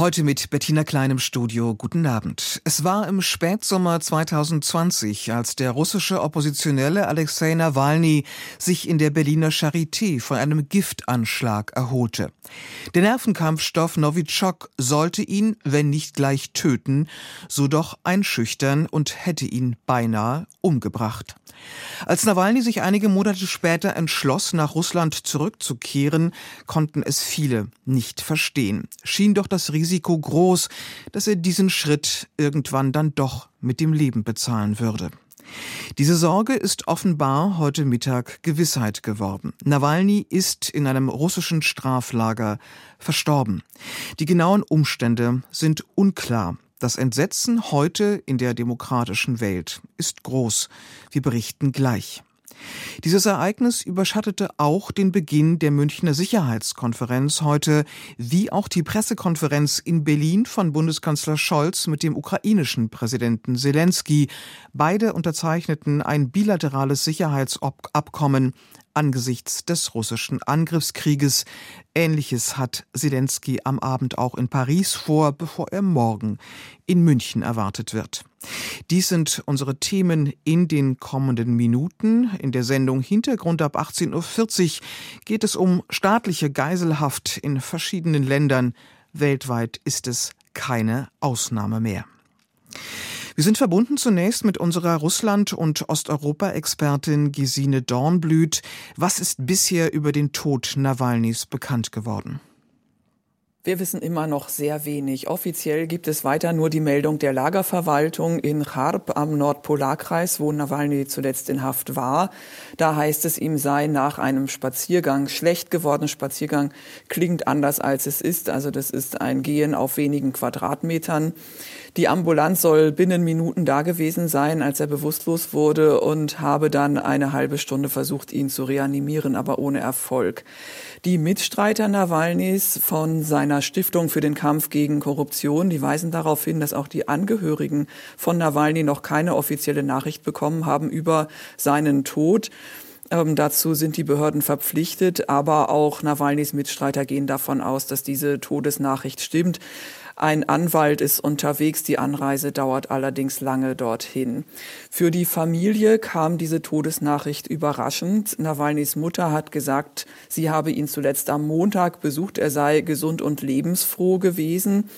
Heute mit Bettina Klein im Studio. Guten Abend. Es war im Spätsommer 2020, als der russische Oppositionelle Alexei Nawalny sich in der Berliner Charité von einem Giftanschlag erholte. Der Nervenkampfstoff Novichok sollte ihn, wenn nicht gleich töten, so doch einschüchtern und hätte ihn beinahe umgebracht. Als Nawalny sich einige Monate später entschloss, nach Russland zurückzukehren, konnten es viele nicht verstehen. Schien doch das Risiko groß, dass er diesen Schritt irgendwann dann doch mit dem Leben bezahlen würde. Diese Sorge ist offenbar heute Mittag Gewissheit geworden. Nawalny ist in einem russischen Straflager verstorben. Die genauen Umstände sind unklar. Das Entsetzen heute in der demokratischen Welt ist groß. Wir berichten gleich. Dieses Ereignis überschattete auch den Beginn der Münchner Sicherheitskonferenz heute, wie auch die Pressekonferenz in Berlin von Bundeskanzler Scholz mit dem ukrainischen Präsidenten Zelensky. Beide unterzeichneten ein bilaterales Sicherheitsabkommen angesichts des russischen Angriffskrieges. Ähnliches hat Zelensky am Abend auch in Paris vor, bevor er morgen in München erwartet wird. Dies sind unsere Themen in den kommenden Minuten. In der Sendung Hintergrund ab 18.40 Uhr geht es um staatliche Geiselhaft in verschiedenen Ländern. Weltweit ist es keine Ausnahme mehr. Wir sind verbunden zunächst mit unserer Russland- und Osteuropa-Expertin Gesine Dornblüt. Was ist bisher über den Tod Nawalnys bekannt geworden? Wir wissen immer noch sehr wenig. Offiziell gibt es weiter nur die Meldung der Lagerverwaltung in Charb am Nordpolarkreis, wo Nawalny zuletzt in Haft war. Da heißt es, ihm sei nach einem Spaziergang schlecht geworden. Spaziergang klingt anders als es ist. Also das ist ein Gehen auf wenigen Quadratmetern. Die Ambulanz soll binnen Minuten da gewesen sein, als er bewusstlos wurde und habe dann eine halbe Stunde versucht, ihn zu reanimieren, aber ohne Erfolg. Die Mitstreiter Nawalnys von seiner Stiftung für den Kampf gegen Korruption, die weisen darauf hin, dass auch die Angehörigen von Nawalny noch keine offizielle Nachricht bekommen haben über seinen Tod. Ähm, dazu sind die Behörden verpflichtet, aber auch Nawalnys Mitstreiter gehen davon aus, dass diese Todesnachricht stimmt. Ein Anwalt ist unterwegs, die Anreise dauert allerdings lange dorthin. Für die Familie kam diese Todesnachricht überraschend. Nawalnys Mutter hat gesagt, sie habe ihn zuletzt am Montag besucht, er sei gesund und lebensfroh gewesen.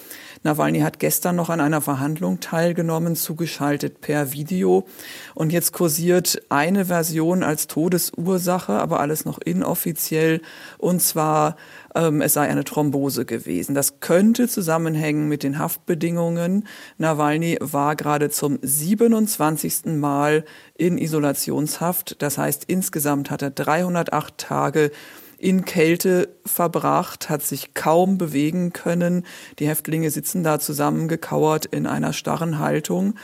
Nawalny hat gestern noch an einer Verhandlung teilgenommen, zugeschaltet per Video. Und jetzt kursiert eine Version als Todesursache, aber alles noch inoffiziell. Und zwar es sei eine Thrombose gewesen. Das könnte zusammenhängen mit den Haftbedingungen. Nawalny war gerade zum 27. Mal in Isolationshaft. Das heißt, insgesamt hat er 308 Tage in Kälte verbracht, hat sich kaum bewegen können. Die Häftlinge sitzen da zusammengekauert in einer starren Haltung.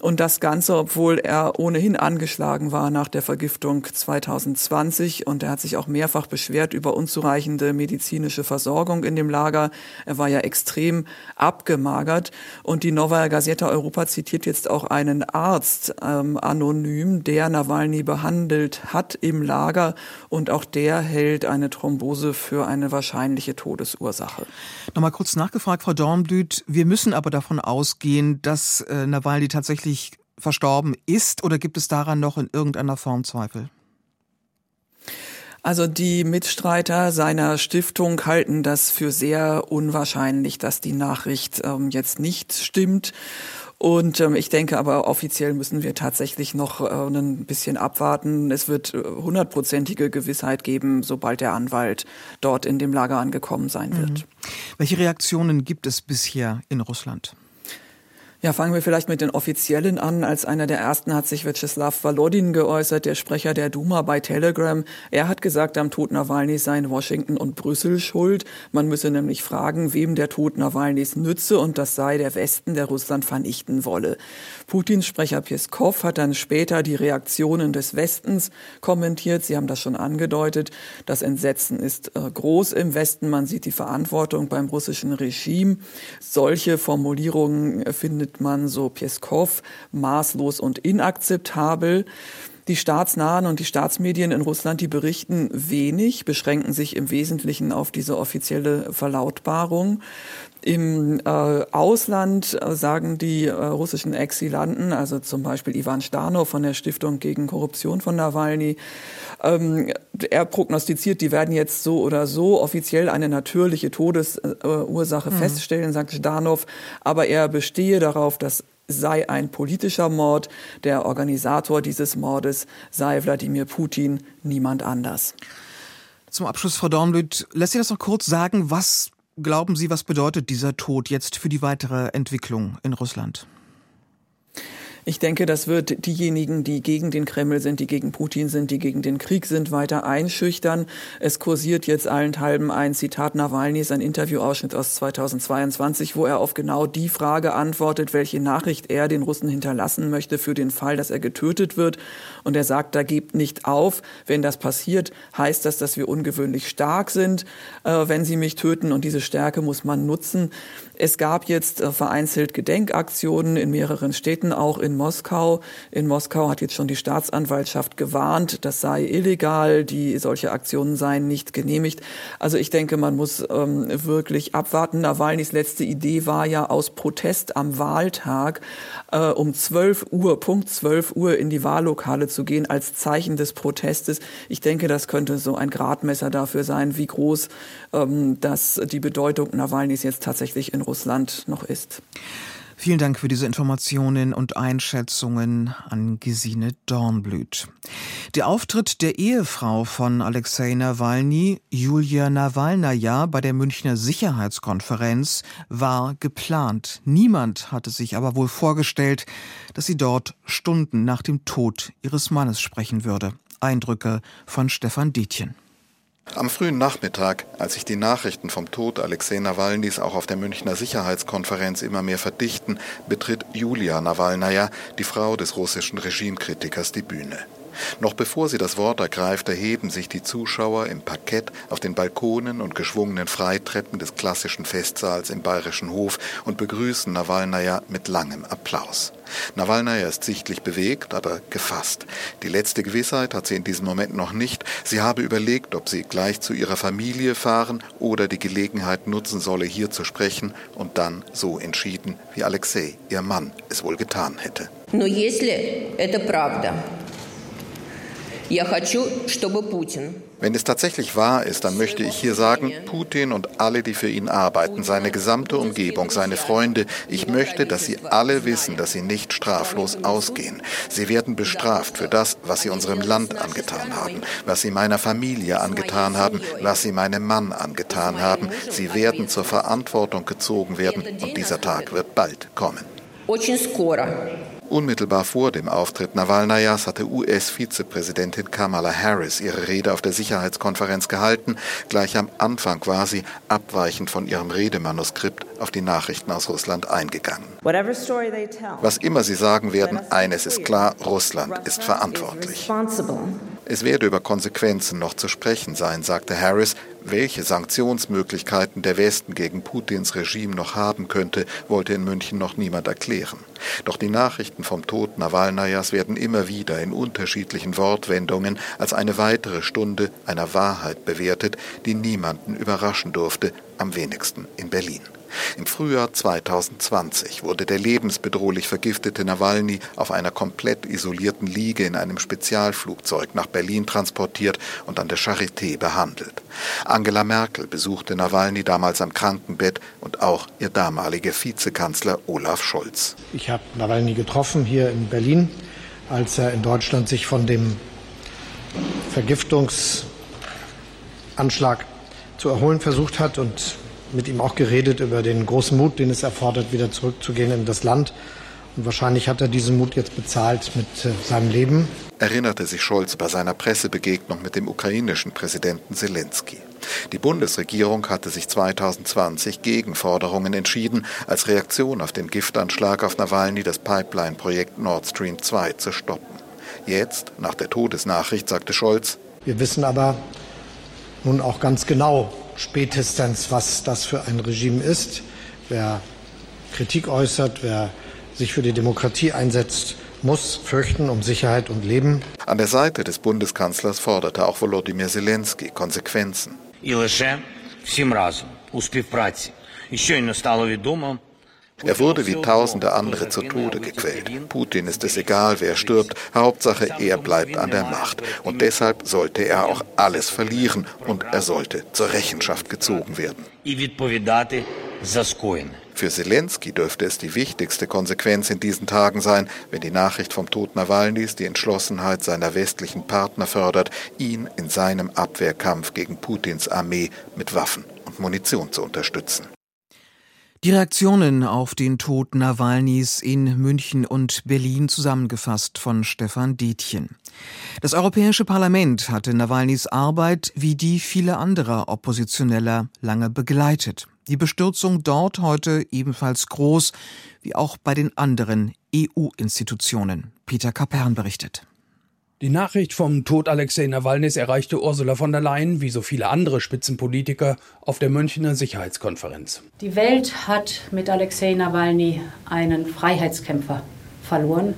Und das Ganze, obwohl er ohnehin angeschlagen war nach der Vergiftung 2020. Und er hat sich auch mehrfach beschwert über unzureichende medizinische Versorgung in dem Lager. Er war ja extrem abgemagert. Und die Novaya Gazeta Europa zitiert jetzt auch einen Arzt ähm, anonym, der Nawalny behandelt hat im Lager. Und auch der hält eine Thrombose für eine wahrscheinliche Todesursache. Nochmal kurz nachgefragt, Frau Dornblüt. Wir müssen aber davon ausgehen, dass äh, Nawalny tatsächlich tatsächlich verstorben ist oder gibt es daran noch in irgendeiner Form Zweifel? Also die Mitstreiter seiner Stiftung halten das für sehr unwahrscheinlich, dass die Nachricht ähm, jetzt nicht stimmt. Und ähm, ich denke aber offiziell müssen wir tatsächlich noch äh, ein bisschen abwarten. Es wird äh, hundertprozentige Gewissheit geben, sobald der Anwalt dort in dem Lager angekommen sein wird. Mhm. Welche Reaktionen gibt es bisher in Russland? Ja, fangen wir vielleicht mit den Offiziellen an. Als einer der ersten hat sich Vyacheslav Volodin geäußert, der Sprecher der Duma bei Telegram. Er hat gesagt, am Tod Nawalnys seien Washington und Brüssel schuld. Man müsse nämlich fragen, wem der Tod Nawalnys nütze und das sei der Westen, der Russland vernichten wolle. Putins Sprecher Peskov hat dann später die Reaktionen des Westens kommentiert. Sie haben das schon angedeutet. Das Entsetzen ist äh, groß im Westen. Man sieht die Verantwortung beim russischen Regime. Solche Formulierungen findet man, so Peskov, maßlos und inakzeptabel. Die staatsnahen und die Staatsmedien in Russland, die berichten wenig, beschränken sich im Wesentlichen auf diese offizielle Verlautbarung. Im äh, Ausland äh, sagen die äh, russischen Exilanten, also zum Beispiel Ivan Stano von der Stiftung gegen Korruption von Nawalny, ähm, er prognostiziert, die werden jetzt so oder so offiziell eine natürliche Todesursache mhm. feststellen, sagt Stanow, aber er bestehe darauf, dass sei ein politischer Mord. Der Organisator dieses Mordes sei Wladimir Putin, niemand anders. Zum Abschluss, Frau Dornblüt, lässt Sie das noch kurz sagen, was glauben Sie, was bedeutet dieser Tod jetzt für die weitere Entwicklung in Russland? Ich denke, das wird diejenigen, die gegen den Kreml sind, die gegen Putin sind, die gegen den Krieg sind, weiter einschüchtern. Es kursiert jetzt allenthalben ein Zitat Nawalnys, ein Interviewausschnitt aus 2022, wo er auf genau die Frage antwortet, welche Nachricht er den Russen hinterlassen möchte für den Fall, dass er getötet wird. Und er sagt, da gebt nicht auf. Wenn das passiert, heißt das, dass wir ungewöhnlich stark sind, äh, wenn sie mich töten. Und diese Stärke muss man nutzen. Es gab jetzt äh, vereinzelt Gedenkaktionen in mehreren Städten, auch in Moskau. In Moskau hat jetzt schon die Staatsanwaltschaft gewarnt, das sei illegal, die solche Aktionen seien nicht genehmigt. Also ich denke, man muss ähm, wirklich abwarten. Nawalnys letzte Idee war ja aus Protest am Wahltag äh, um 12 Uhr, Punkt 12 Uhr in die Wahllokale zu gehen als Zeichen des Protestes. Ich denke, das könnte so ein Gradmesser dafür sein, wie groß ähm, das die Bedeutung Nawalnys jetzt tatsächlich in Russland noch ist. Vielen Dank für diese Informationen und Einschätzungen an Gesine Dornblüt. Der Auftritt der Ehefrau von Alexei Nawalny, Julia Nawalnaja, bei der Münchner Sicherheitskonferenz war geplant. Niemand hatte sich aber wohl vorgestellt, dass sie dort Stunden nach dem Tod ihres Mannes sprechen würde. Eindrücke von Stefan Dietjen. Am frühen Nachmittag, als sich die Nachrichten vom Tod Alexei Nawalnys auch auf der Münchner Sicherheitskonferenz immer mehr verdichten, betritt Julia Nawalnaja, die Frau des russischen Regimekritikers, die Bühne. Noch bevor sie das Wort ergreift, erheben sich die Zuschauer im Parkett, auf den Balkonen und geschwungenen Freitreppen des klassischen Festsaals im Bayerischen Hof und begrüßen Nawalnaja mit langem Applaus. Nawalnaja ist sichtlich bewegt, aber gefasst. Die letzte Gewissheit hat sie in diesem Moment noch nicht. Sie habe überlegt, ob sie gleich zu ihrer Familie fahren oder die Gelegenheit nutzen solle, hier zu sprechen und dann so entschieden, wie Alexei, ihr Mann, es wohl getan hätte. Но если это правда, wenn es tatsächlich wahr ist, dann möchte ich hier sagen, Putin und alle, die für ihn arbeiten, seine gesamte Umgebung, seine Freunde, ich möchte, dass sie alle wissen, dass sie nicht straflos ausgehen. Sie werden bestraft für das, was sie unserem Land angetan haben, was sie meiner Familie angetan haben, was sie meinem Mann angetan haben. Sie werden zur Verantwortung gezogen werden und dieser Tag wird bald kommen. Очень скоро. Unmittelbar vor dem Auftritt Nawalnayas hatte US-Vizepräsidentin Kamala Harris ihre Rede auf der Sicherheitskonferenz gehalten. Gleich am Anfang war sie, abweichend von ihrem Redemanuskript, auf die Nachrichten aus Russland eingegangen. Was immer sie sagen werden, eines ist klar, Russland ist verantwortlich. Es werde über Konsequenzen noch zu sprechen sein, sagte Harris. Welche Sanktionsmöglichkeiten der Westen gegen Putins Regime noch haben könnte, wollte in München noch niemand erklären. Doch die Nachrichten vom Tod Nawalnajas werden immer wieder in unterschiedlichen Wortwendungen als eine weitere Stunde einer Wahrheit bewertet, die niemanden überraschen durfte, am wenigsten in Berlin. Im Frühjahr 2020 wurde der lebensbedrohlich vergiftete Nawalny auf einer komplett isolierten Liege in einem Spezialflugzeug nach Berlin transportiert und an der Charité behandelt. Angela Merkel besuchte Nawalny damals am Krankenbett und auch ihr damaliger Vizekanzler Olaf Scholz. Ich habe Nawalny getroffen hier in Berlin, als er in Deutschland sich von dem Vergiftungsanschlag zu erholen versucht hat und mit ihm auch geredet über den großen Mut, den es erfordert, wieder zurückzugehen in das Land. Und wahrscheinlich hat er diesen Mut jetzt bezahlt mit äh, seinem Leben. Erinnerte sich Scholz bei seiner Pressebegegnung mit dem ukrainischen Präsidenten Zelensky. Die Bundesregierung hatte sich 2020 gegen Forderungen entschieden, als Reaktion auf den Giftanschlag auf Nawalny das Pipeline-Projekt Nord Stream 2 zu stoppen. Jetzt, nach der Todesnachricht, sagte Scholz, wir wissen aber nun auch ganz genau, spätestens, was das für ein Regime ist. Wer Kritik äußert, wer sich für die Demokratie einsetzt, muss fürchten um Sicherheit und Leben. An der Seite des Bundeskanzlers forderte auch Volodymyr Zelensky Konsequenzen. І лише всім разом у співпраці. І щойно стало відомо, er wurde wie tausende andere zu Tode gequält. Putin ist es egal, wer stirbt. Hauptsache, er bleibt an der Macht. Und deshalb sollte er auch alles verlieren und er sollte zur Rechenschaft gezogen werden. Für Zelensky dürfte es die wichtigste Konsequenz in diesen Tagen sein, wenn die Nachricht vom Tod Nawalnys die Entschlossenheit seiner westlichen Partner fördert, ihn in seinem Abwehrkampf gegen Putins Armee mit Waffen und Munition zu unterstützen. Die Reaktionen auf den Tod Nawalnys in München und Berlin zusammengefasst von Stefan Detjen. Das Europäische Parlament hatte Nawalnys Arbeit wie die vieler anderer Oppositioneller lange begleitet. Die Bestürzung dort heute ebenfalls groß, wie auch bei den anderen EU-Institutionen. Peter Kapern berichtet. Die Nachricht vom Tod Alexei Nawalnys erreichte Ursula von der Leyen, wie so viele andere Spitzenpolitiker, auf der Münchner Sicherheitskonferenz. Die Welt hat mit Alexei Nawalny einen Freiheitskämpfer verloren.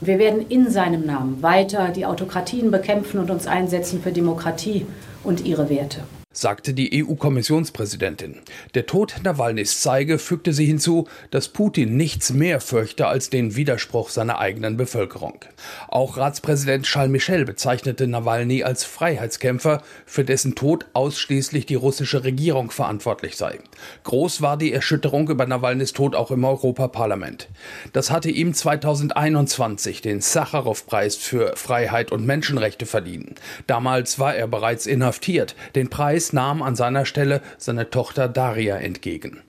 Wir werden in seinem Namen weiter die Autokratien bekämpfen und uns einsetzen für Demokratie und ihre Werte sagte die EU-Kommissionspräsidentin. Der Tod Nawalnys zeige, fügte sie hinzu, dass Putin nichts mehr fürchte als den Widerspruch seiner eigenen Bevölkerung. Auch Ratspräsident Charles Michel bezeichnete Nawalny als Freiheitskämpfer, für dessen Tod ausschließlich die russische Regierung verantwortlich sei. Groß war die Erschütterung über Nawalnys Tod auch im Europaparlament. Das hatte ihm 2021 den Sacharow-Preis für Freiheit und Menschenrechte verliehen. Damals war er bereits inhaftiert. Den Preis nahm an seiner Stelle seine Tochter Daria entgegen.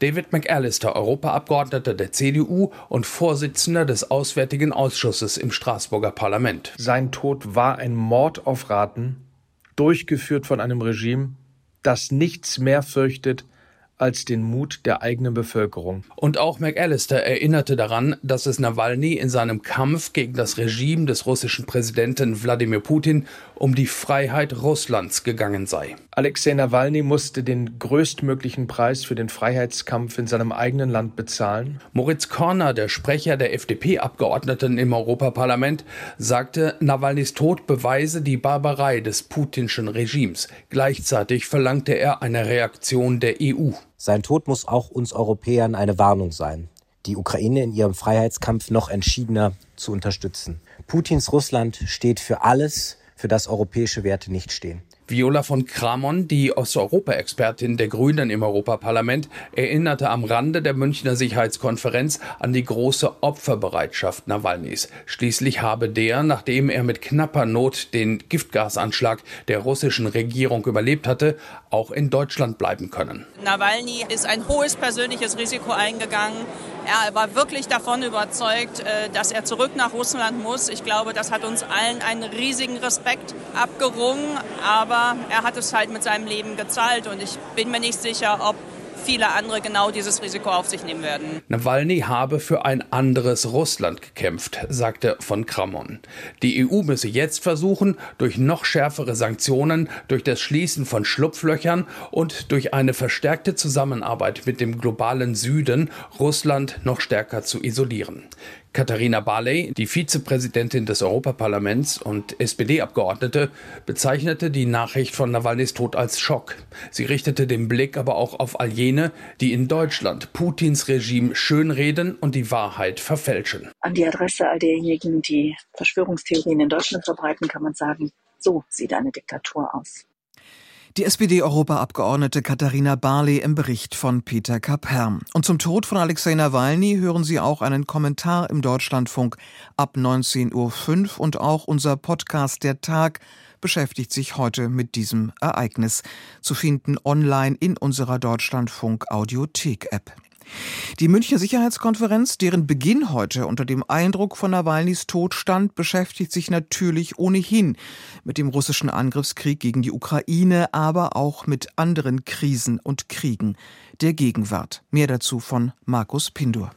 David McAllister, Europaabgeordneter der CDU und Vorsitzender des Auswärtigen Ausschusses im Straßburger Parlament. Sein Tod war ein Mord auf Raten, durchgeführt von einem Regime, das nichts mehr fürchtet als den Mut der eigenen Bevölkerung. Und auch McAllister erinnerte daran, dass es Nawalny in seinem Kampf gegen das Regime des russischen Präsidenten Wladimir Putin um die Freiheit Russlands gegangen sei. Alexei Nawalny musste den größtmöglichen Preis für den Freiheitskampf in seinem eigenen Land bezahlen. Moritz Korner, der Sprecher der FDP-Abgeordneten im Europaparlament, sagte, Nawalnys Tod beweise die Barbarei des putinschen Regimes. Gleichzeitig verlangte er eine Reaktion der EU. Sein Tod muss auch uns Europäern eine Warnung sein, die Ukraine in ihrem Freiheitskampf noch entschiedener zu unterstützen. Putins Russland steht für alles, für das europäische Werte nicht stehen. Viola von Kramon, die Osteuropa-Expertin der Grünen im Europaparlament, erinnerte am Rande der Münchner Sicherheitskonferenz an die große Opferbereitschaft Nawalnys. Schließlich habe der, nachdem er mit knapper Not den Giftgasanschlag der russischen Regierung überlebt hatte, auch in Deutschland bleiben können. Nawalny ist ein hohes persönliches Risiko eingegangen. Er war wirklich davon überzeugt, äh, dass er zurück nach Russland muss. Ich glaube, das hat uns allen einen riesigen Respekt abgerungen. Aber er hat es halt mit seinem Leben gezahlt und ich bin mir nicht sicher, ob viele andere genau dieses Risiko auf sich nehmen werden. Nawalny habe für ein anderes Russland gekämpft, sagte von Kramon. Die EU müsse jetzt versuchen, durch noch schärfere Sanktionen, durch das Schließen von Schlupflöchern und durch eine verstärkte Zusammenarbeit mit dem globalen Süden Russland noch stärker zu isolieren. Katharina Barley, die Vizepräsidentin des Europaparlaments und SPD-Abgeordnete, bezeichnete die Nachricht von Nawalnys Tod als Schock. Sie richtete den Blick aber auch auf all jene, die in Deutschland Putins Regime schönreden und die Wahrheit verfälschen. An die Adresse all derjenigen, die Verschwörungstheorien in Deutschland verbreiten, kann man sagen, so sieht eine Diktatur aus. Die SPD-Europaabgeordnete Katharina Barley im Bericht von Peter Kapherm. Und zum Tod von Alexei Nawalny hören Sie auch einen Kommentar im Deutschlandfunk ab 19.05 Uhr und auch unser Podcast Der Tag beschäftigt sich heute mit diesem Ereignis, zu finden online in unserer Deutschlandfunk Audiothek App. Die Münchner Sicherheitskonferenz, deren Beginn heute unter dem Eindruck von Nawalnys Tod stand, beschäftigt sich natürlich ohnehin mit dem russischen Angriffskrieg gegen die Ukraine, aber auch mit anderen Krisen und Kriegen der Gegenwart. Mehr dazu von Markus Pindur.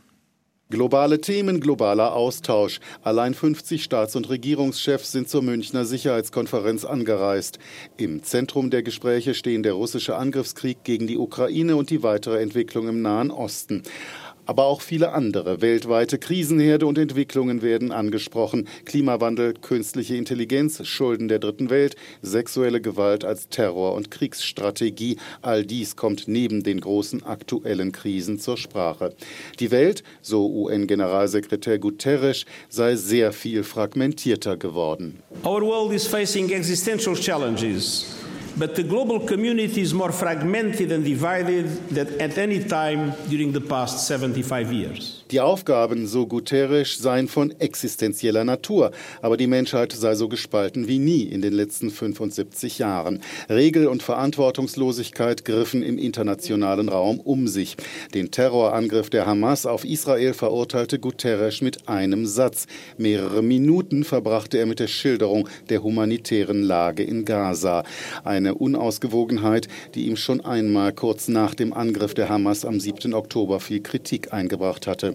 Globale Themen, globaler Austausch. Allein 50 Staats- und Regierungschefs sind zur Münchner Sicherheitskonferenz angereist. Im Zentrum der Gespräche stehen der russische Angriffskrieg gegen die Ukraine und die weitere Entwicklung im Nahen Osten. Aber auch viele andere weltweite Krisenherde und Entwicklungen werden angesprochen. Klimawandel, künstliche Intelligenz, Schulden der dritten Welt, sexuelle Gewalt als Terror- und Kriegsstrategie. All dies kommt neben den großen aktuellen Krisen zur Sprache. Die Welt, so UN-Generalsekretär Guterres, sei sehr viel fragmentierter geworden. Our world is facing existential challenges. But the global community is more fragmented and divided than at any time during the past 75 years. Die Aufgaben, so Guterres, seien von existenzieller Natur, aber die Menschheit sei so gespalten wie nie in den letzten 75 Jahren. Regel- und Verantwortungslosigkeit griffen im internationalen Raum um sich. Den Terrorangriff der Hamas auf Israel verurteilte Guterres mit einem Satz. Mehrere Minuten verbrachte er mit der Schilderung der humanitären Lage in Gaza. Eine Unausgewogenheit, die ihm schon einmal kurz nach dem Angriff der Hamas am 7. Oktober viel Kritik eingebracht hatte.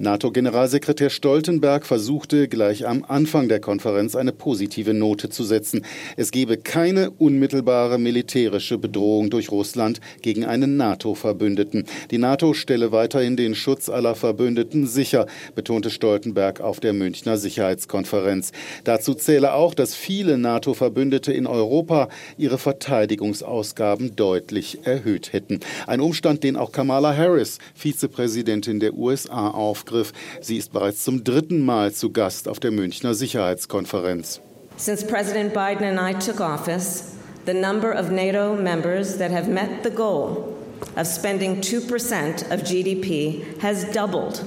NATO-Generalsekretär Stoltenberg versuchte gleich am Anfang der Konferenz eine positive Note zu setzen. Es gebe keine unmittelbare militärische Bedrohung durch Russland gegen einen NATO-Verbündeten. Die NATO stelle weiterhin den Schutz aller Verbündeten sicher, betonte Stoltenberg auf der Münchner Sicherheitskonferenz. Dazu zähle auch, dass viele NATO-Verbündete in Europa ihre Verteidigungsausgaben deutlich erhöht hätten. Ein Umstand, den auch Kamala Harris, Vizepräsidentin der USA, aufgriff Begriff. Sie ist bereits zum dritten Mal zu Gast auf der Münchner Sicherheitskonferenz. Since President Biden and I took office, the number of NATO members that have met the goal of spending 2% of GDP has doubled.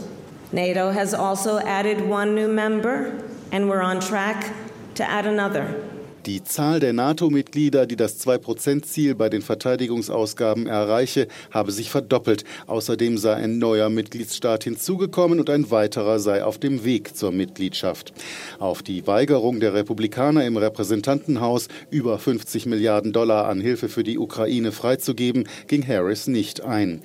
NATO has also added one new member, and we're on track to add another. Die Zahl der NATO-Mitglieder, die das 2-Prozent-Ziel bei den Verteidigungsausgaben erreiche, habe sich verdoppelt. Außerdem sei ein neuer Mitgliedsstaat hinzugekommen und ein weiterer sei auf dem Weg zur Mitgliedschaft. Auf die Weigerung der Republikaner im Repräsentantenhaus, über 50 Milliarden Dollar an Hilfe für die Ukraine freizugeben, ging Harris nicht ein.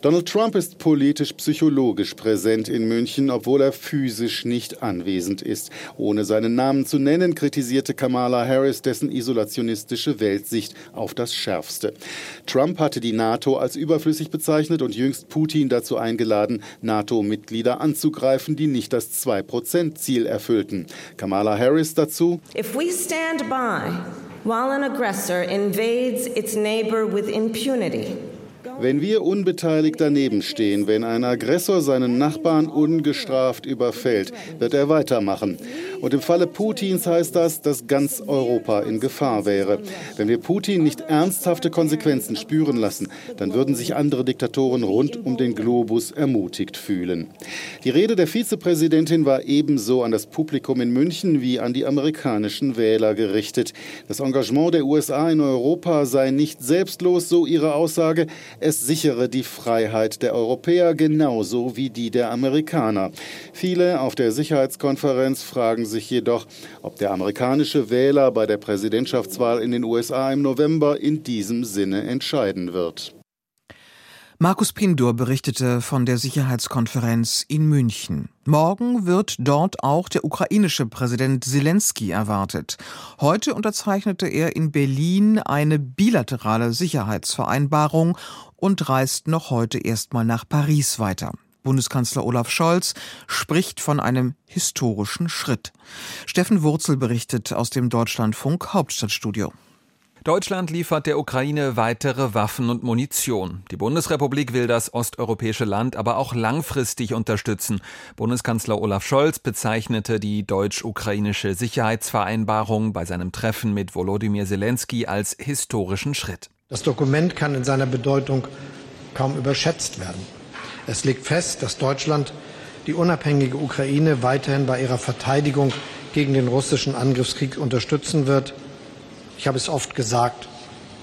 Donald Trump ist politisch-psychologisch präsent in München, obwohl er physisch nicht anwesend ist. Ohne seinen Namen zu nennen, kritisierte Kamala Harris Harris dessen isolationistische Weltsicht auf das Schärfste. Trump hatte die NATO als überflüssig bezeichnet und jüngst Putin dazu eingeladen, NATO-Mitglieder anzugreifen, die nicht das 2-Prozent-Ziel erfüllten. Kamala Harris dazu. If we stand by while an aggressor invades its neighbor with impunity, wenn wir unbeteiligt daneben stehen, wenn ein Aggressor seinen Nachbarn ungestraft überfällt, wird er weitermachen. Und im Falle Putins heißt das, dass ganz Europa in Gefahr wäre. Wenn wir Putin nicht ernsthafte Konsequenzen spüren lassen, dann würden sich andere Diktatoren rund um den Globus ermutigt fühlen. Die Rede der Vizepräsidentin war ebenso an das Publikum in München wie an die amerikanischen Wähler gerichtet. Das Engagement der USA in Europa sei nicht selbstlos, so ihre Aussage. Es sichere die Freiheit der Europäer genauso wie die der Amerikaner. Viele auf der Sicherheitskonferenz fragen sich jedoch, ob der amerikanische Wähler bei der Präsidentschaftswahl in den USA im November in diesem Sinne entscheiden wird. Markus Pindur berichtete von der Sicherheitskonferenz in München. Morgen wird dort auch der ukrainische Präsident Zelensky erwartet. Heute unterzeichnete er in Berlin eine bilaterale Sicherheitsvereinbarung und reist noch heute erstmal nach Paris weiter. Bundeskanzler Olaf Scholz spricht von einem historischen Schritt. Steffen Wurzel berichtet aus dem Deutschlandfunk Hauptstadtstudio. Deutschland liefert der Ukraine weitere Waffen und Munition. Die Bundesrepublik will das osteuropäische Land aber auch langfristig unterstützen. Bundeskanzler Olaf Scholz bezeichnete die deutsch-ukrainische Sicherheitsvereinbarung bei seinem Treffen mit Volodymyr Zelensky als historischen Schritt. Das Dokument kann in seiner Bedeutung kaum überschätzt werden. Es legt fest, dass Deutschland die unabhängige Ukraine weiterhin bei ihrer Verteidigung gegen den russischen Angriffskrieg unterstützen wird. Ich habe es oft gesagt,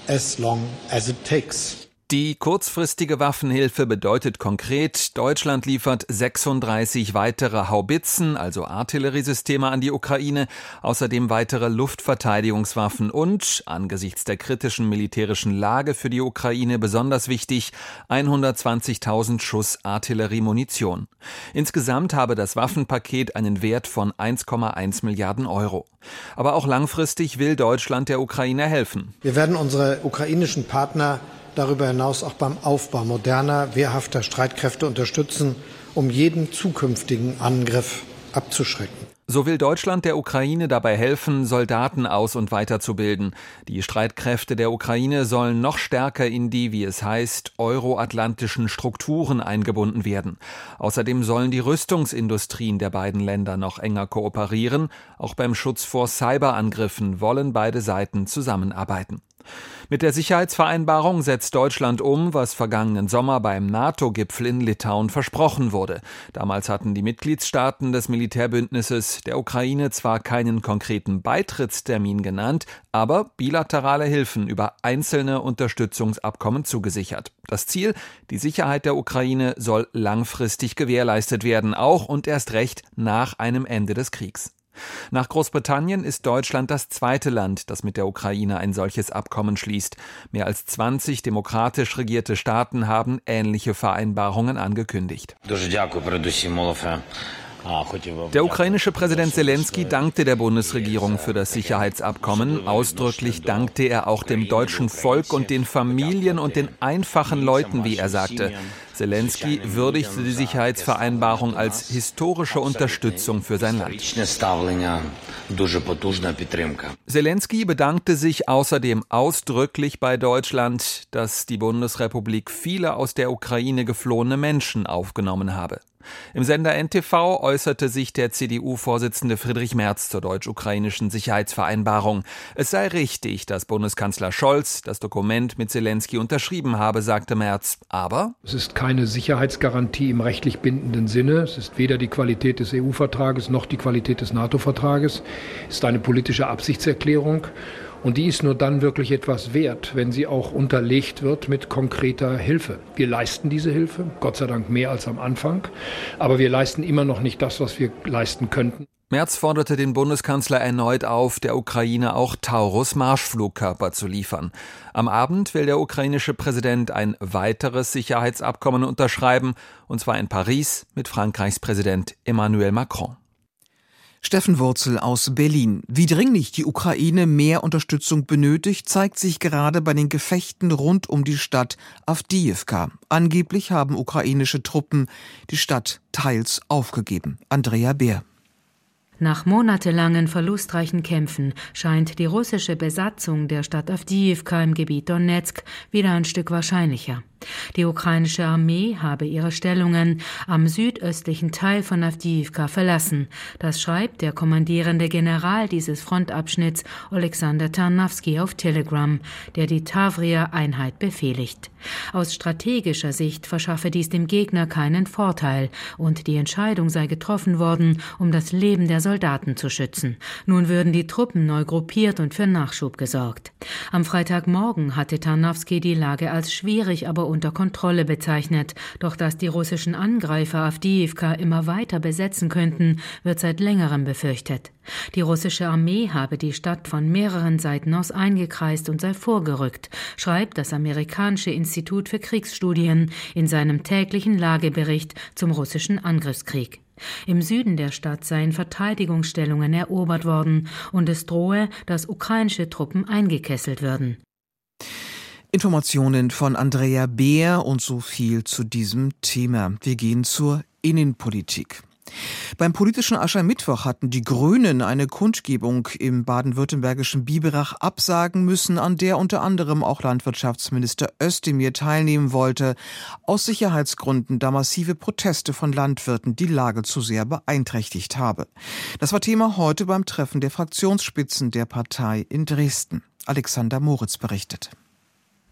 as long as it takes. Die kurzfristige Waffenhilfe bedeutet konkret, Deutschland liefert 36 weitere Haubitzen, also Artilleriesysteme an die Ukraine, außerdem weitere Luftverteidigungswaffen und, angesichts der kritischen militärischen Lage für die Ukraine besonders wichtig, 120.000 Schuss Artilleriemunition. Insgesamt habe das Waffenpaket einen Wert von 1,1 Milliarden Euro. Aber auch langfristig will Deutschland der Ukraine helfen. Wir werden unsere ukrainischen Partner darüber hinaus auch beim Aufbau moderner, wehrhafter Streitkräfte unterstützen, um jeden zukünftigen Angriff abzuschrecken. So will Deutschland der Ukraine dabei helfen, Soldaten aus und weiterzubilden. Die Streitkräfte der Ukraine sollen noch stärker in die, wie es heißt, euroatlantischen Strukturen eingebunden werden. Außerdem sollen die Rüstungsindustrien der beiden Länder noch enger kooperieren. Auch beim Schutz vor Cyberangriffen wollen beide Seiten zusammenarbeiten. Mit der Sicherheitsvereinbarung setzt Deutschland um, was vergangenen Sommer beim NATO-Gipfel in Litauen versprochen wurde. Damals hatten die Mitgliedstaaten des Militärbündnisses der Ukraine zwar keinen konkreten Beitrittstermin genannt, aber bilaterale Hilfen über einzelne Unterstützungsabkommen zugesichert. Das Ziel, die Sicherheit der Ukraine soll langfristig gewährleistet werden, auch und erst recht nach einem Ende des Kriegs. Nach Großbritannien ist Deutschland das zweite Land, das mit der Ukraine ein solches Abkommen schließt. Mehr als 20 demokratisch regierte Staaten haben ähnliche Vereinbarungen angekündigt. Der ukrainische Präsident Zelensky dankte der Bundesregierung für das Sicherheitsabkommen. Ausdrücklich dankte er auch dem deutschen Volk und den Familien und den einfachen Leuten, wie er sagte. Zelensky würdigte die Sicherheitsvereinbarung als historische Unterstützung für sein Land. Zelensky bedankte sich außerdem ausdrücklich bei Deutschland, dass die Bundesrepublik viele aus der Ukraine geflohene Menschen aufgenommen habe. Im Sender NTV äußerte sich der CDU-Vorsitzende Friedrich Merz zur deutsch-ukrainischen Sicherheitsvereinbarung. Es sei richtig, dass Bundeskanzler Scholz das Dokument mit Zelensky unterschrieben habe, sagte Merz. Aber es ist keine Sicherheitsgarantie im rechtlich bindenden Sinne. Es ist weder die Qualität des EU-Vertrages noch die Qualität des NATO-Vertrages. Es ist eine politische Absichtserklärung. Und die ist nur dann wirklich etwas wert, wenn sie auch unterlegt wird mit konkreter Hilfe. Wir leisten diese Hilfe, Gott sei Dank mehr als am Anfang, aber wir leisten immer noch nicht das, was wir leisten könnten. Merz forderte den Bundeskanzler erneut auf, der Ukraine auch Taurus-Marschflugkörper zu liefern. Am Abend will der ukrainische Präsident ein weiteres Sicherheitsabkommen unterschreiben, und zwar in Paris mit Frankreichs Präsident Emmanuel Macron. Steffen Wurzel aus Berlin. Wie dringlich die Ukraine mehr Unterstützung benötigt, zeigt sich gerade bei den Gefechten rund um die Stadt Avdiivka. Angeblich haben ukrainische Truppen die Stadt teils aufgegeben. Andrea Bär. Nach monatelangen verlustreichen Kämpfen scheint die russische Besatzung der Stadt Avdiivka im Gebiet Donetsk wieder ein Stück wahrscheinlicher. Die ukrainische Armee habe ihre Stellungen am südöstlichen Teil von Avdiivka verlassen. Das schreibt der kommandierende General dieses Frontabschnitts Alexander Tarnowski auf Telegram, der die Tavria-Einheit befehligt. Aus strategischer Sicht verschaffe dies dem Gegner keinen Vorteil und die Entscheidung sei getroffen worden, um das Leben der Soldaten zu schützen. Nun würden die Truppen neu gruppiert und für Nachschub gesorgt. Am Freitagmorgen hatte Tarnowski die Lage als schwierig, aber unter Kontrolle bezeichnet. Doch dass die russischen Angreifer Avdiivka immer weiter besetzen könnten, wird seit längerem befürchtet. Die russische Armee habe die Stadt von mehreren Seiten aus eingekreist und sei vorgerückt, schreibt das amerikanische Institut für Kriegsstudien in seinem täglichen Lagebericht zum russischen Angriffskrieg. Im Süden der Stadt seien Verteidigungsstellungen erobert worden und es drohe, dass ukrainische Truppen eingekesselt würden. Informationen von Andrea Beer und so viel zu diesem Thema. Wir gehen zur Innenpolitik. Beim politischen Aschermittwoch hatten die Grünen eine Kundgebung im baden-württembergischen Biberach absagen müssen, an der unter anderem auch Landwirtschaftsminister Özdemir teilnehmen wollte, aus Sicherheitsgründen, da massive Proteste von Landwirten die Lage zu sehr beeinträchtigt habe. Das war Thema heute beim Treffen der Fraktionsspitzen der Partei in Dresden. Alexander Moritz berichtet.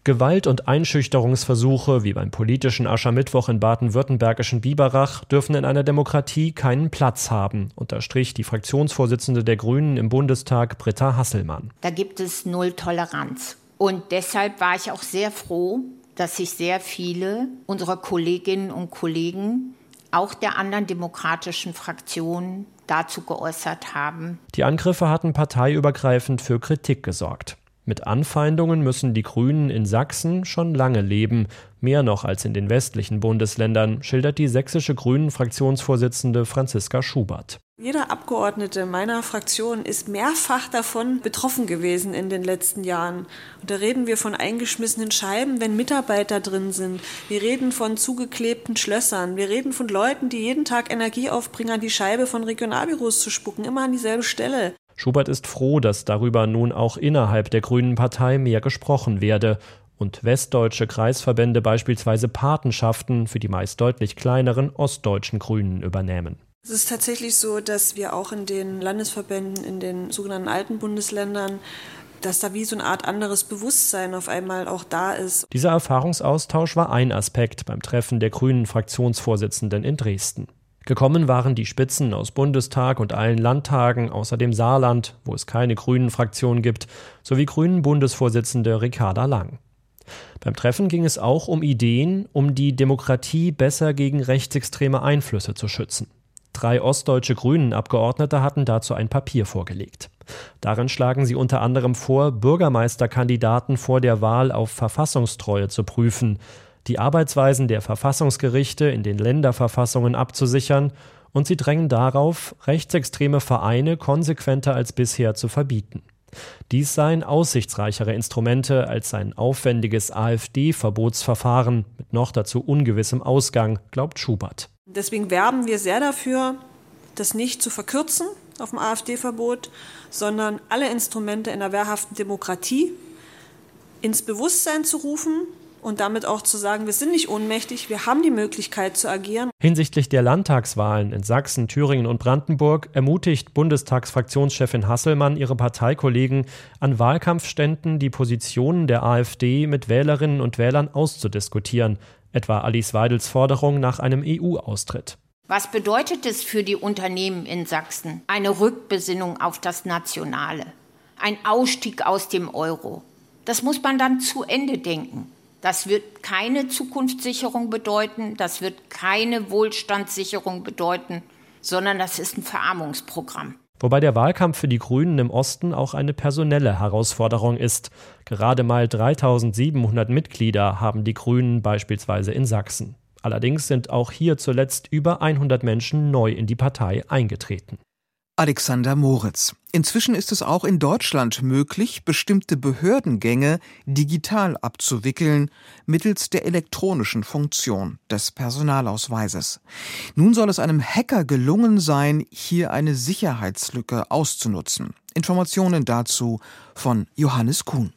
Gewalt- und Einschüchterungsversuche wie beim politischen Aschermittwoch in baden-württembergischen Biberach dürfen in einer Demokratie keinen Platz haben, unterstrich die Fraktionsvorsitzende der Grünen im Bundestag Britta Hasselmann. Da gibt es null Toleranz. Und deshalb war ich auch sehr froh, dass sich sehr viele unserer Kolleginnen und Kollegen, auch der anderen demokratischen Fraktionen, dazu geäußert haben. Die Angriffe hatten parteiübergreifend für Kritik gesorgt. Mit Anfeindungen müssen die Grünen in Sachsen schon lange leben, mehr noch als in den westlichen Bundesländern, schildert die sächsische Grünen-Fraktionsvorsitzende Franziska Schubert. Jeder Abgeordnete meiner Fraktion ist mehrfach davon betroffen gewesen in den letzten Jahren. Und da reden wir von eingeschmissenen Scheiben, wenn Mitarbeiter drin sind. Wir reden von zugeklebten Schlössern. Wir reden von Leuten, die jeden Tag Energie aufbringen, an die Scheibe von Regionalbüros zu spucken, immer an dieselbe Stelle. Schubert ist froh, dass darüber nun auch innerhalb der Grünen Partei mehr gesprochen werde und westdeutsche Kreisverbände beispielsweise Patenschaften für die meist deutlich kleineren ostdeutschen Grünen übernehmen. Es ist tatsächlich so, dass wir auch in den Landesverbänden, in den sogenannten alten Bundesländern, dass da wie so eine Art anderes Bewusstsein auf einmal auch da ist. Dieser Erfahrungsaustausch war ein Aspekt beim Treffen der Grünen Fraktionsvorsitzenden in Dresden. Gekommen waren die Spitzen aus Bundestag und allen Landtagen außer dem Saarland, wo es keine Grünen-Fraktion gibt, sowie Grünen-Bundesvorsitzende Ricarda Lang. Beim Treffen ging es auch um Ideen, um die Demokratie besser gegen rechtsextreme Einflüsse zu schützen. Drei ostdeutsche Grünen-Abgeordnete hatten dazu ein Papier vorgelegt. Darin schlagen sie unter anderem vor, Bürgermeisterkandidaten vor der Wahl auf Verfassungstreue zu prüfen, die Arbeitsweisen der Verfassungsgerichte in den Länderverfassungen abzusichern, und sie drängen darauf, rechtsextreme Vereine konsequenter als bisher zu verbieten. Dies seien aussichtsreichere Instrumente als ein aufwendiges AfD-Verbotsverfahren mit noch dazu ungewissem Ausgang, glaubt Schubert. Deswegen werben wir sehr dafür, das nicht zu verkürzen auf dem AfD-Verbot, sondern alle Instrumente in der wehrhaften Demokratie ins Bewusstsein zu rufen und damit auch zu sagen, wir sind nicht ohnmächtig, wir haben die Möglichkeit zu agieren. Hinsichtlich der Landtagswahlen in Sachsen, Thüringen und Brandenburg ermutigt Bundestagsfraktionschefin Hasselmann ihre Parteikollegen, an Wahlkampfständen die Positionen der AfD mit Wählerinnen und Wählern auszudiskutieren, etwa Alice Weidels Forderung nach einem EU-Austritt. Was bedeutet es für die Unternehmen in Sachsen? Eine Rückbesinnung auf das Nationale, ein Ausstieg aus dem Euro. Das muss man dann zu Ende denken. Das wird keine Zukunftssicherung bedeuten, das wird keine Wohlstandssicherung bedeuten, sondern das ist ein Verarmungsprogramm. Wobei der Wahlkampf für die Grünen im Osten auch eine personelle Herausforderung ist. Gerade mal 3700 Mitglieder haben die Grünen beispielsweise in Sachsen. Allerdings sind auch hier zuletzt über 100 Menschen neu in die Partei eingetreten. Alexander Moritz. Inzwischen ist es auch in Deutschland möglich, bestimmte Behördengänge digital abzuwickeln mittels der elektronischen Funktion des Personalausweises. Nun soll es einem Hacker gelungen sein, hier eine Sicherheitslücke auszunutzen. Informationen dazu von Johannes Kuhn.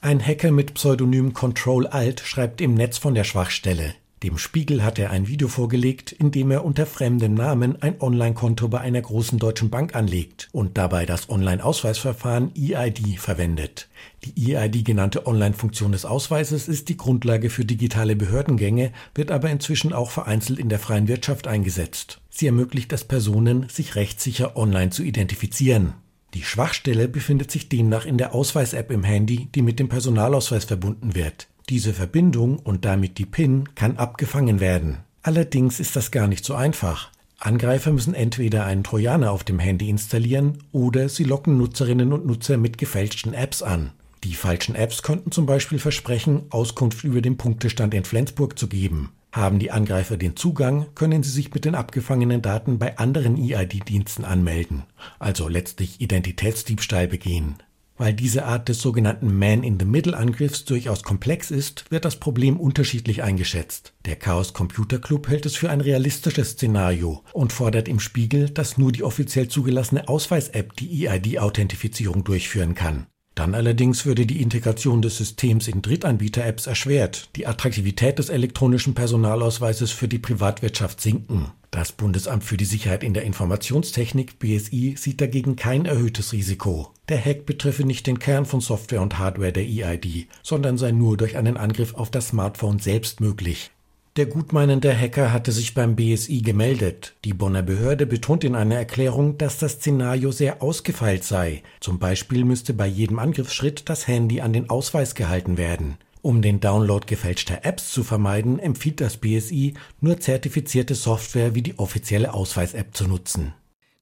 Ein Hacker mit Pseudonym Control Alt schreibt im Netz von der Schwachstelle. Dem Spiegel hat er ein Video vorgelegt, in dem er unter fremdem Namen ein Online-Konto bei einer großen deutschen Bank anlegt und dabei das Online-Ausweisverfahren EID verwendet. Die EID genannte Online-Funktion des Ausweises ist die Grundlage für digitale Behördengänge, wird aber inzwischen auch vereinzelt in der freien Wirtschaft eingesetzt. Sie ermöglicht es Personen, sich rechtssicher online zu identifizieren. Die Schwachstelle befindet sich demnach in der Ausweis-App im Handy, die mit dem Personalausweis verbunden wird. Diese Verbindung und damit die PIN kann abgefangen werden. Allerdings ist das gar nicht so einfach. Angreifer müssen entweder einen Trojaner auf dem Handy installieren oder sie locken Nutzerinnen und Nutzer mit gefälschten Apps an. Die falschen Apps könnten zum Beispiel versprechen, Auskunft über den Punktestand in Flensburg zu geben. Haben die Angreifer den Zugang, können sie sich mit den abgefangenen Daten bei anderen EID-Diensten anmelden, also letztlich Identitätsdiebstahl begehen. Weil diese Art des sogenannten Man-in-the-Middle-Angriffs durchaus komplex ist, wird das Problem unterschiedlich eingeschätzt. Der Chaos Computer Club hält es für ein realistisches Szenario und fordert im Spiegel, dass nur die offiziell zugelassene Ausweis-App die EID-Authentifizierung durchführen kann. Dann allerdings würde die Integration des Systems in Drittanbieter-Apps erschwert, die Attraktivität des elektronischen Personalausweises für die Privatwirtschaft sinken. Das Bundesamt für die Sicherheit in der Informationstechnik BSI sieht dagegen kein erhöhtes Risiko. Der Hack betreffe nicht den Kern von Software und Hardware der EID, sondern sei nur durch einen Angriff auf das Smartphone selbst möglich. Der gutmeinende Hacker hatte sich beim BSI gemeldet. Die Bonner Behörde betont in einer Erklärung, dass das Szenario sehr ausgefeilt sei. Zum Beispiel müsste bei jedem Angriffsschritt das Handy an den Ausweis gehalten werden. Um den Download gefälschter Apps zu vermeiden, empfiehlt das BSI, nur zertifizierte Software wie die offizielle Ausweis-App zu nutzen.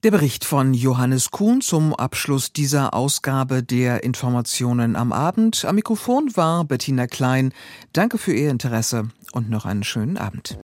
Der Bericht von Johannes Kuhn zum Abschluss dieser Ausgabe der Informationen am Abend. Am Mikrofon war Bettina Klein. Danke für Ihr Interesse und noch einen schönen Abend.